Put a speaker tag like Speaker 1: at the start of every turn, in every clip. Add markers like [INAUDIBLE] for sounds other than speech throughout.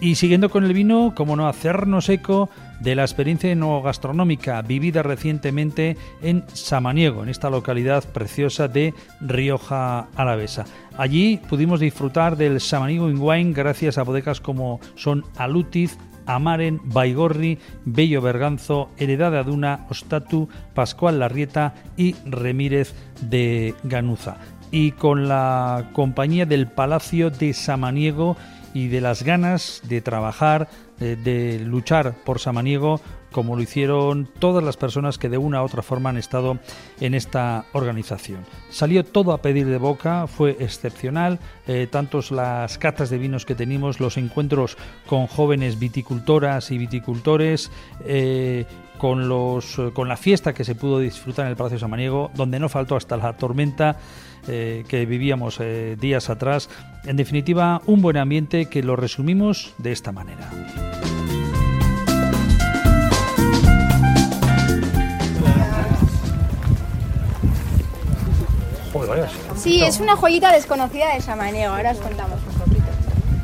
Speaker 1: Y siguiendo con el vino, como no hacernos eco de la experiencia gastronómica vivida recientemente en Samaniego, en esta localidad preciosa de Rioja Alavesa. Allí pudimos disfrutar del Samaniego in Wine gracias a bodegas como son Alutiz, Amaren, Baigorri, Bello Berganzo, Heredad de Aduna, Ostatu, Pascual Larrieta y Remírez de Ganuza. Y con la compañía del Palacio de Samaniego y de las ganas de trabajar, de, luchar por Samaniego, como lo hicieron todas las personas que de una u otra forma han estado en esta organización. Salió todo a pedir de boca, fue excepcional, eh, tantos las catas de vinos que tenemos, los encuentros con jóvenes viticultoras y viticultores, eh, con, los, con la fiesta que se pudo disfrutar en el Palacio Samaniego, donde no faltó hasta la tormenta. Eh, que vivíamos eh, días atrás. En definitiva, un buen ambiente que lo resumimos de esta manera.
Speaker 2: Sí, es una joyita desconocida de Samaniego. Ahora os contamos un poquito.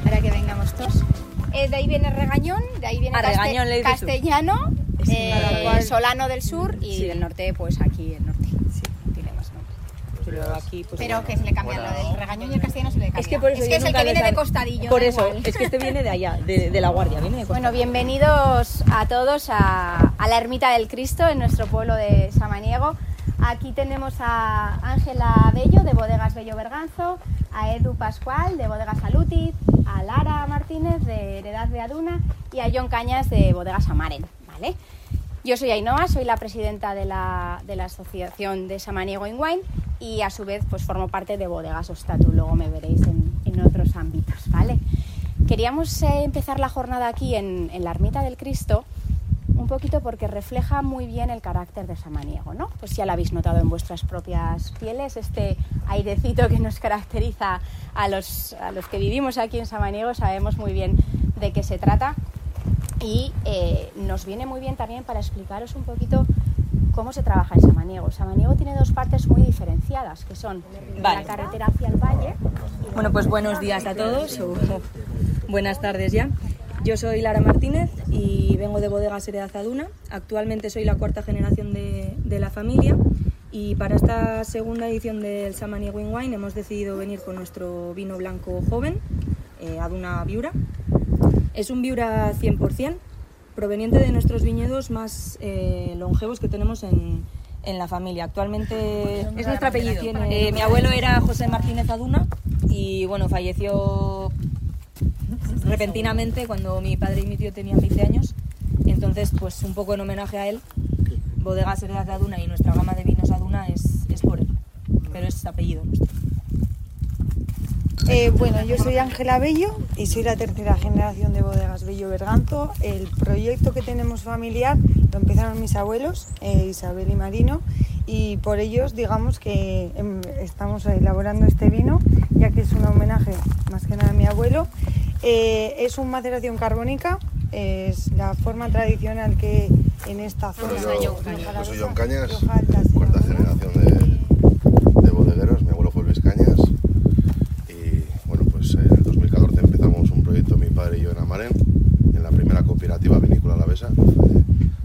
Speaker 2: Para que vengamos todos. Eh, de ahí viene Regañón, de ahí viene Castellano, Solano del sur y del norte, pues aquí el norte.
Speaker 3: Pues,
Speaker 2: pero que se le cambia lo del regañón y el castellano se le cambia.
Speaker 3: Es que, por eso
Speaker 2: es, que es el que viene de costadillo.
Speaker 3: Por eso, es que este viene de allá, de, la guardia. Viene [LAUGHS]
Speaker 2: bueno, bienvenidos a todos a, la Ermita del Cristo en nuestro pueblo de Samaniego. Aquí tenemos a Ángela Bello de Bodegas Bello Berganzo, a Edu Pascual de Bodegas Salutiz, a Lara Martínez de Heredad de Aduna y a John Cañas de Bodegas Amaren. ¿vale? Yo soy Ainhoa, soy la presidenta de la, de la Asociación de Samaniego in Wine y a su vez pues formo parte de Bodegas Ostatu, luego me veréis en, otros ámbitos, ¿vale? Queríamos eh, empezar la jornada aquí en, la Ermita del Cristo un poquito porque refleja muy bien el carácter de Samaniego, ¿no? Pues ya lo habéis notado en vuestras propias pieles, este airecito que nos caracteriza a los, a los que vivimos aquí en Samaniego, sabemos muy bien de qué se trata y eh, nos viene muy bien también para explicaros un poquito cómo se trabaja en Samaniego. Samaniego tiene dos partes muy diferenciadas, que son la carretera hacia el valle.
Speaker 3: Bueno, pues buenos días a todos, o [LAUGHS] buenas tardes ya. Yo soy Lara Martínez y vengo de Bodegas Heredad Aduna. Actualmente soy la cuarta generación de, la familia y para esta segunda edición del Samaniego Wine hemos decidido venir con nuestro vino blanco joven, eh, Aduna Viura. Es un Viura 100%, proveniente de nuestros viñedos más eh, longevos que tenemos en, la familia. Actualmente
Speaker 2: es nuestro apellido.
Speaker 3: Eh, mi abuelo era José Martínez Aduna y bueno, falleció repentinamente cuando mi padre y mi tío tenían 20 años. Entonces, pues un poco en homenaje a él, Bodegas Heredad de Aduna y nuestra gama de vinos Aduna es, es por él, pero es apellido nuestro.
Speaker 4: Eh, bueno, yo soy Ángela Bello y soy la tercera generación de bodegas Bello Berganzo. El proyecto que tenemos familiar lo empezaron mis abuelos, eh, Isabel y Marino, y por ellos digamos que em, estamos elaborando este vino, ya que es un homenaje más que nada a mi abuelo. Eh, es una maceración carbónica, es la forma tradicional que en esta zona...
Speaker 5: Yo, soy John Cañas, cuarta generación de, de bodegueros, mi abuelo fue Luis Cañas padre y yo en Amarén, en la primera cooperativa vinícola alavesa,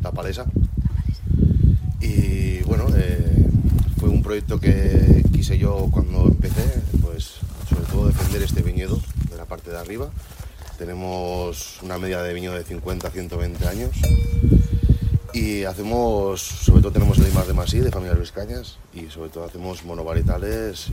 Speaker 5: La Palesa. Y bueno, eh, fue un proyecto que quise yo cuando empecé, pues sobre todo defender este viñedo de la parte de arriba. Tenemos una media de viñedo de 50 a 120 años. Y hacemos, sobre todo tenemos el IMAR de Masí, de familia Luis Cañas, y sobre todo hacemos monovarietales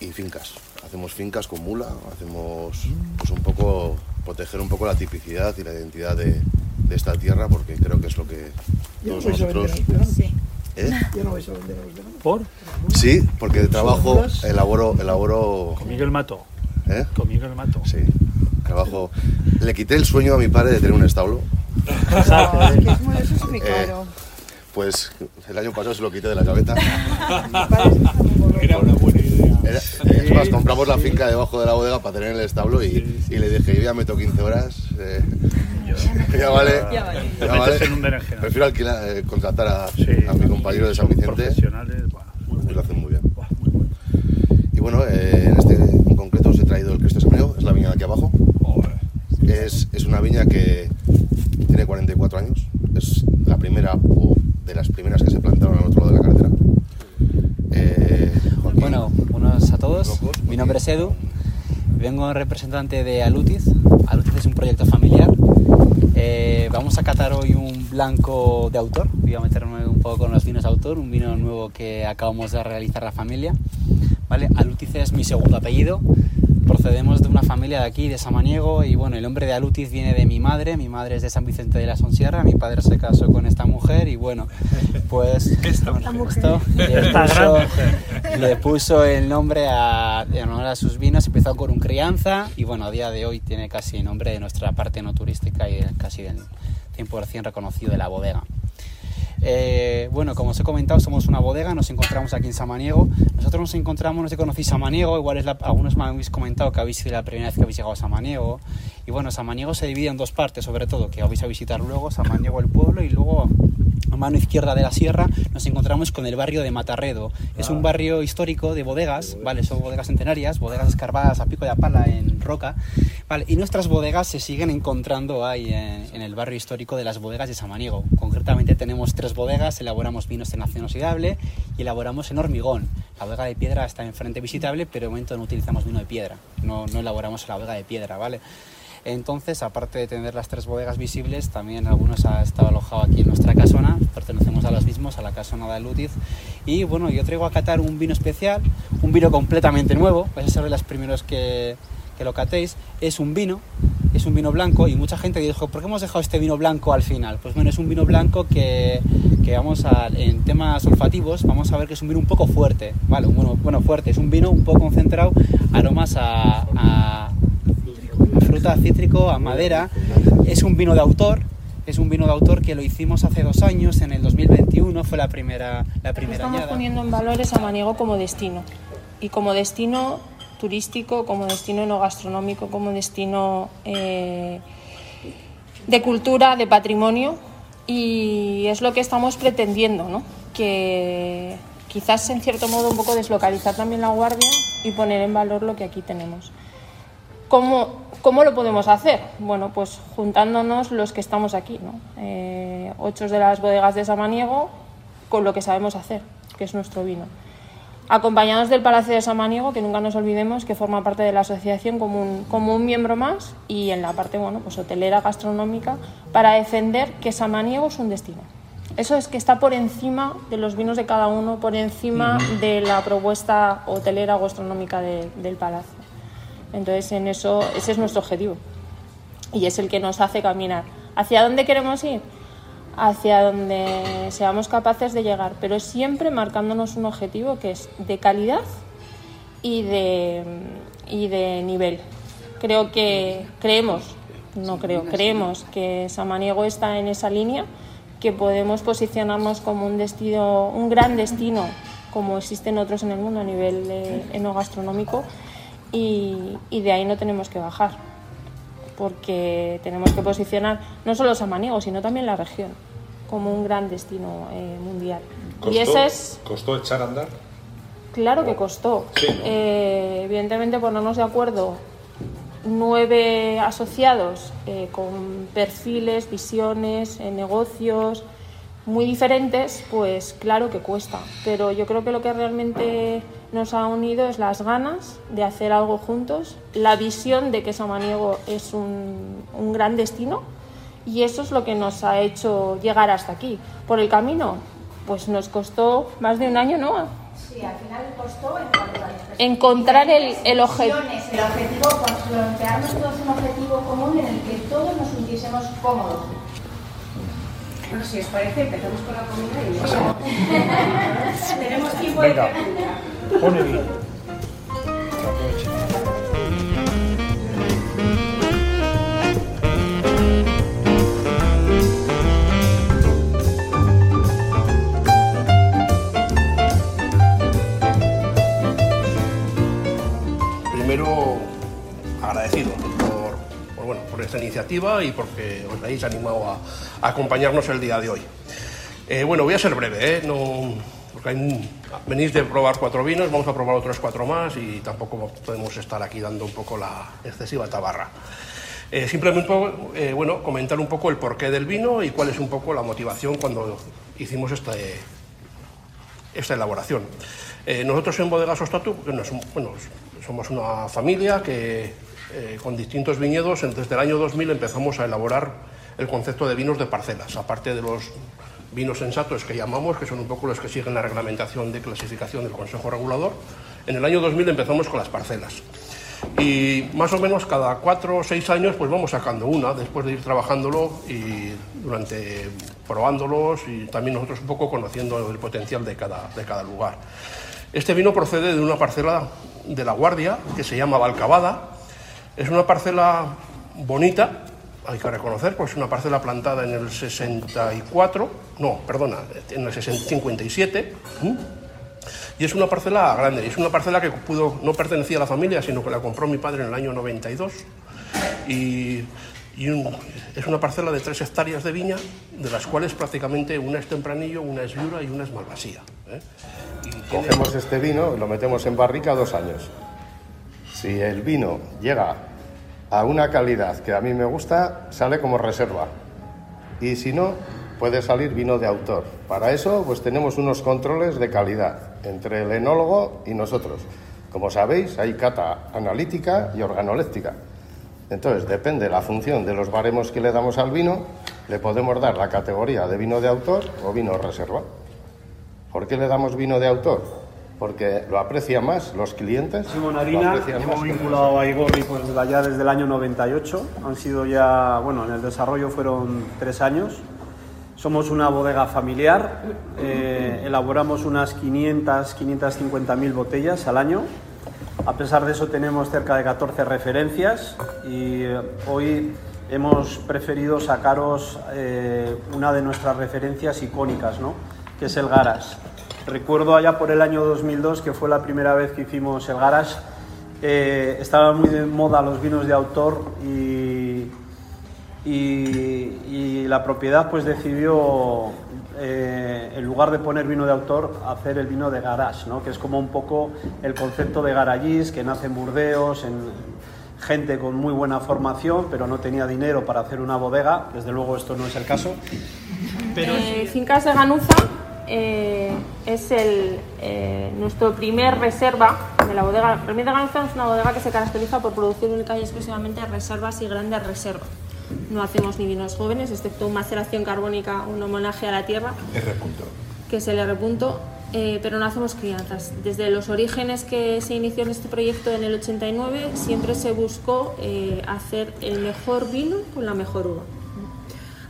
Speaker 5: y, y fincas. Hacemos fincas con mula, hacemos pues un poco proteger un poco la tipicidad y la identidad de, esta tierra porque creo que es lo que todos nosotros
Speaker 6: ¿Eh? Ya no vais a vender
Speaker 1: ¿Por?
Speaker 5: Sí, porque de trabajo elaboro, elaboro.
Speaker 1: Con Miguel Mato.
Speaker 5: ¿Eh?
Speaker 1: Con Miguel Mato.
Speaker 5: Sí. Trabajo. Le quité el sueño a mi padre de tener un establo.
Speaker 4: Exacto. es que es muy eh, caro.
Speaker 5: pues el año pasado se lo quité de la cabeza.
Speaker 1: Era una idea.
Speaker 5: Es más, compramos la finca debajo de la bodega para tener el establo y, le dije, yo ya meto 15 horas. Eh, [LAUGHS] ya vale. Ya vale. Prefiero alquilar, eh, contratar a, mi compañero de San Vicente.
Speaker 1: Profesionales,
Speaker 5: lo hacen muy bien. Y bueno, eh, en este en concreto os he traído el Cristo Samuel, es la viña de aquí abajo. es, es una viña que tiene 44 años. Es la primera o de las primeras que se plantaron al otro lado de la carretera.
Speaker 7: Eh, bueno, buenos a todos. Mi nombre es Edu. Vengo representante de Alutiz. Alutiz es un proyecto familiar. Eh, vamos a catar hoy un blanco de autor. Voy a meterme un poco con los vinos de autor, un vino nuevo que acabamos de realizar la familia. ¿Vale? Alutiz es mi segundo apellido procedemos de una familia de aquí, de Samaniego, y bueno, el nombre de Alutiz viene de mi madre, mi madre es de San Vicente de la Sonsierra, mi padre se casó con esta mujer y bueno, pues [LAUGHS]
Speaker 1: esta
Speaker 7: Esto, le, puso, le, puso, el nombre a, en honor a sus vinos, empezó con un crianza y bueno, a día de hoy tiene casi el nombre de nuestra parte no turística y casi del 100% reconocido de la bodega. Eh, bueno, como os he comentado, somos una bodega, nos encontramos aquí en Samaniego. Nosotros nos encontramos, no sé si conocéis Samaniego, igual es algunos me habéis comentado que habéis sido la primera vez que habéis llegado a Samaniego. Y bueno, Samaniego se divide en dos partes, sobre todo, que vais a visitar luego, Samaniego el pueblo y luego a mano izquierda de la sierra nos encontramos con el barrio de Matarredo. Es un ah. barrio histórico de bodegas, ¿vale? Son bodegas centenarias, bodegas escarbadas a pico de pala en roca, ¿vale? Y nuestras bodegas se siguen encontrando ahí en, el barrio histórico de las bodegas de Samaniego. Concretamente tenemos tres bodegas, elaboramos vinos en acción oxidable y elaboramos en hormigón. La bodega de piedra está enfrente visitable, pero de momento no utilizamos vino de piedra, no, no elaboramos la bodega de piedra, ¿vale? Entonces, aparte de tener las tres bodegas visibles, también algunos ha estado alojado aquí en nuestra casona, pertenecemos a los mismos, a la casona de Lutiz. Y bueno, yo traigo a catar un vino especial, un vino completamente nuevo, vais a ser de los primeros que, que lo catéis. Es un vino, es un vino blanco y mucha gente dijo, ¿por qué hemos dejado este vino blanco al final? Pues bueno, es un vino blanco que, que vamos a, en temas olfativos, vamos a ver que es un vino un poco fuerte, ¿vale? Bueno, bueno fuerte, es un vino un poco concentrado, aromas a, a fruta, cítrico, a madera. Es un vino de autor, es un vino de autor que lo hicimos hace dos años, en el 2021 fue la primera la primera
Speaker 8: Estamos poniendo en valores a Maniego como destino y como destino turístico, como destino no gastronómico, como destino eh, de cultura, de patrimonio y es lo que estamos pretendiendo, ¿no? que quizás en cierto modo un poco deslocalizar también la guardia y poner en valor lo que aquí tenemos. ¿Cómo, ¿Cómo lo podemos hacer? Bueno, pues juntándonos los que estamos aquí, ¿no? Eh, ocho de las bodegas de Samaniego con lo que sabemos hacer, que es nuestro vino. Acompañados del Palacio de Samaniego, que nunca nos olvidemos que forma parte de la asociación como un, como un miembro más, y en la parte bueno, pues hotelera, gastronómica, para defender que Samaniego es un destino. Eso es que está por encima de los vinos de cada uno, por encima de la propuesta hotelera o gastronómica del Palacio. Entonces, en eso, ese es nuestro objetivo y es el que nos hace caminar. ¿Hacia dónde queremos ir? Hacia donde seamos capaces de llegar, pero siempre marcándonos un objetivo que es de calidad y de, y de nivel. Creo que creemos, no creo, creemos que Samaniego está en esa línea, que podemos posicionarnos como un destino, un gran destino, como existen otros en el mundo a nivel enogastronómico y, de ahí no tenemos que bajar, porque tenemos que posicionar no solo Samaniego, sino también la región como un gran destino eh, mundial.
Speaker 9: ¿Costó,
Speaker 8: y ese es...
Speaker 9: ¿Costó echar a andar?
Speaker 8: Claro que costó. Eh, evidentemente ponernos de acuerdo nueve asociados eh, con perfiles, visiones, negocios muy diferentes, pues claro que cuesta. Pero yo creo que lo que realmente nos ha unido es las ganas de hacer algo juntos, la visión de que Samaniego es un, un gran destino y eso es lo que nos ha hecho llegar hasta aquí. Por el camino, pues nos costó más de un año, ¿no?
Speaker 2: Sí, al final costó
Speaker 8: encontrar el, el
Speaker 2: objetivo. El objetivo, plantearnos todos un objetivo común en el que todos nos sintiésemos cómodos. Bueno, si os parece, empezamos con la comida y. [LAUGHS] Tenemos tiempo
Speaker 1: Venga.
Speaker 2: de
Speaker 1: Pone [LAUGHS]
Speaker 6: por, esta iniciativa y porque os habéis animado a, acompañarnos el día de hoy. Eh, bueno, voy a ser breve, ¿eh? no, porque venís de probar cuatro vinos, vamos a probar otros cuatro más y tampoco podemos estar aquí dando un poco la excesiva tabarra. Eh, simplemente, eh, bueno, comentar un poco el porqué del vino y cuál es un poco la motivación cuando hicimos esta, esta elaboración. Eh, nosotros en Bodegas Ostatu, bueno, somos una familia que con distintos viñedos, desde el año 2000 empezamos a elaborar el concepto de vinos de parcelas, aparte de los vinos sensatos que llamamos, que son un poco los que siguen la reglamentación de clasificación del Consejo Regulador. En el año 2000 empezamos con las parcelas. Y más o menos cada cuatro o seis años pues vamos sacando una, después de ir trabajándolo y durante probándolos y también nosotros un poco conociendo el potencial de cada, de cada lugar. Este vino procede de una parcela de La Guardia que se llama Valcabada. Es una parcela bonita, hay que reconocer, pues es una parcela plantada en el 64, no, perdona, en el 57. Y es una parcela grande, es una parcela que pudo, no pertenecía a la familia, sino que la compró mi padre en el año 92. Y, es una parcela de tres hectáreas de viña, de las cuales prácticamente una es tempranillo, una es viura y una es malvasía. ¿eh?
Speaker 9: Cogemos este vino, lo metemos en barrica dos años. Si el vino llega a una calidad que a mí me gusta, sale como reserva. Y si no, puede salir vino de autor. Para eso, pues tenemos unos controles de calidad entre el enólogo y nosotros. Como sabéis, hay cata analítica y organoléptica. Entonces, depende de la función de los baremos que le damos al vino, le podemos dar la categoría de vino de autor o vino reserva. ¿Por qué le damos vino de autor? Porque lo aprecian más los clientes.
Speaker 10: Simón Harina, hemos vinculado a Igorri pues, ya desde el año 98. Han sido ya, bueno, en el desarrollo fueron tres años. Somos una bodega familiar, eh, elaboramos unas 500, 550 mil botellas al año. A pesar de eso tenemos cerca de 14 referencias y eh, hoy hemos preferido sacaros eh, una de nuestras referencias icónicas, ¿no? que es el Garas. Recuerdo allá por el año 2002, que fue la primera vez que hicimos el Garas, estaban muy de moda los vinos de autor y y, la propiedad pues decidió, eh, en lugar de poner vino de autor, hacer el vino de garage, ¿no? que es como un poco el concepto de garagis que nace en Burdeos, en gente con muy buena formación, pero no tenía dinero para hacer una bodega, desde luego esto no es el caso.
Speaker 8: Pero... Eh, Fincas de Ganuza eh, es el, nuestro primer reserva de la bodega. de Ganuza es una bodega que se caracteriza por producir única y exclusivamente reservas y grandes reservas no hacemos ni vinos jóvenes, excepto maceración carbónica, un homenaje a la tierra, que es el R. Eh, pero no hacemos crianzas. Desde los orígenes que se inició en este proyecto en el 89, siempre se buscó eh, hacer el mejor vino con la mejor uva.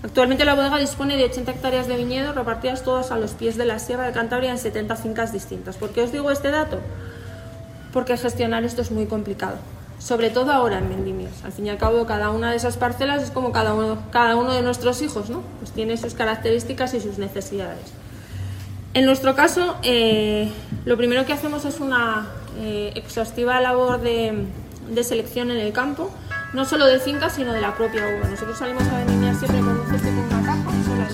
Speaker 8: Actualmente la bodega dispone de 80 hectáreas de viñedo repartidas todas a los pies de la Sierra de Cantabria en 70 fincas distintas. ¿Por qué os digo este dato? Porque gestionar esto es muy complicado sobre todo ahora en vendimios. Al fin y al cabo, cada una de esas parcelas es como cada uno, cada uno de nuestros hijos, ¿no? Pues tiene sus características y sus necesidades. En nuestro caso, eh, lo primero que hacemos es una eh, exhaustiva labor de, selección en el campo, no solo de fincas, sino de la propia uva. Nosotros salimos a vendimiar siempre con un cesto con una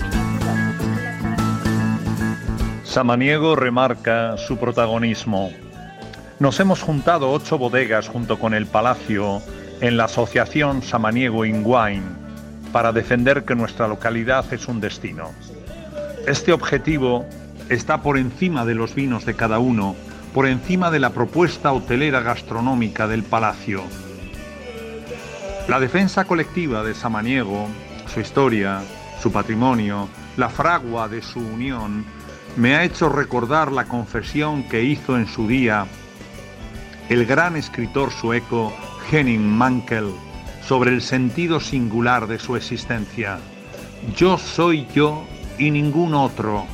Speaker 11: Samaniego remarca su protagonismo nos hemos juntado ocho bodegas junto con el Palacio en la Asociación Samaniego in Wine para defender que nuestra localidad es un destino. Este objetivo está por encima de los vinos de cada uno, por encima de la propuesta hotelera gastronómica del Palacio. La defensa colectiva de Samaniego, su historia, su patrimonio, la fragua de su unión, me ha hecho recordar la confesión que hizo en su día el gran escritor sueco Henning Mankell sobre el sentido singular de su existencia. Yo soy yo y ningún otro,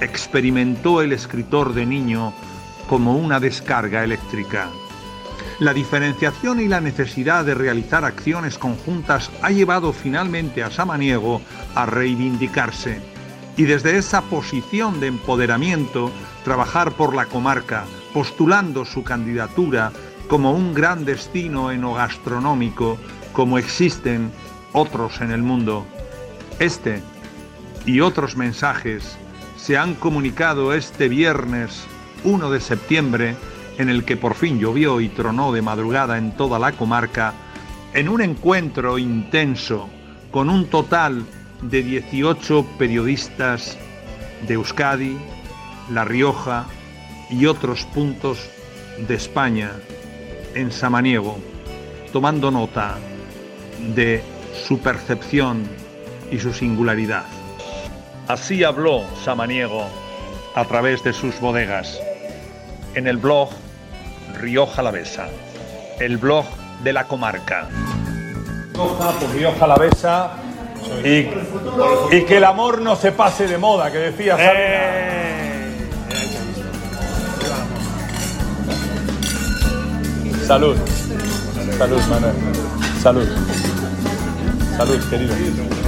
Speaker 11: experimentó el escritor de niño como una descarga eléctrica. La diferenciación y la necesidad de realizar acciones conjuntas ha llevado finalmente a Samaniego a reivindicarse y desde esa posición de empoderamiento trabajar por la comarca, postulando su candidatura como un gran destino enogastronómico como existen otros en el mundo. Este y otros mensajes se han comunicado este viernes 1 de septiembre, en el que por fin llovió y tronó de madrugada en toda la comarca, en un encuentro intenso con un total de 18 periodistas de Euskadi, La Rioja y otros puntos de España en Samaniego, tomando nota de su percepción y su singularidad. Así habló Samaniego a través de sus bodegas en el blog Rioja Alavesa, el blog de la comarca.
Speaker 12: Rioja por Rioja Alavesa y, y que el amor no se pase de moda, que decía Salud. Salud, Manuel. Salud. Salud, querido.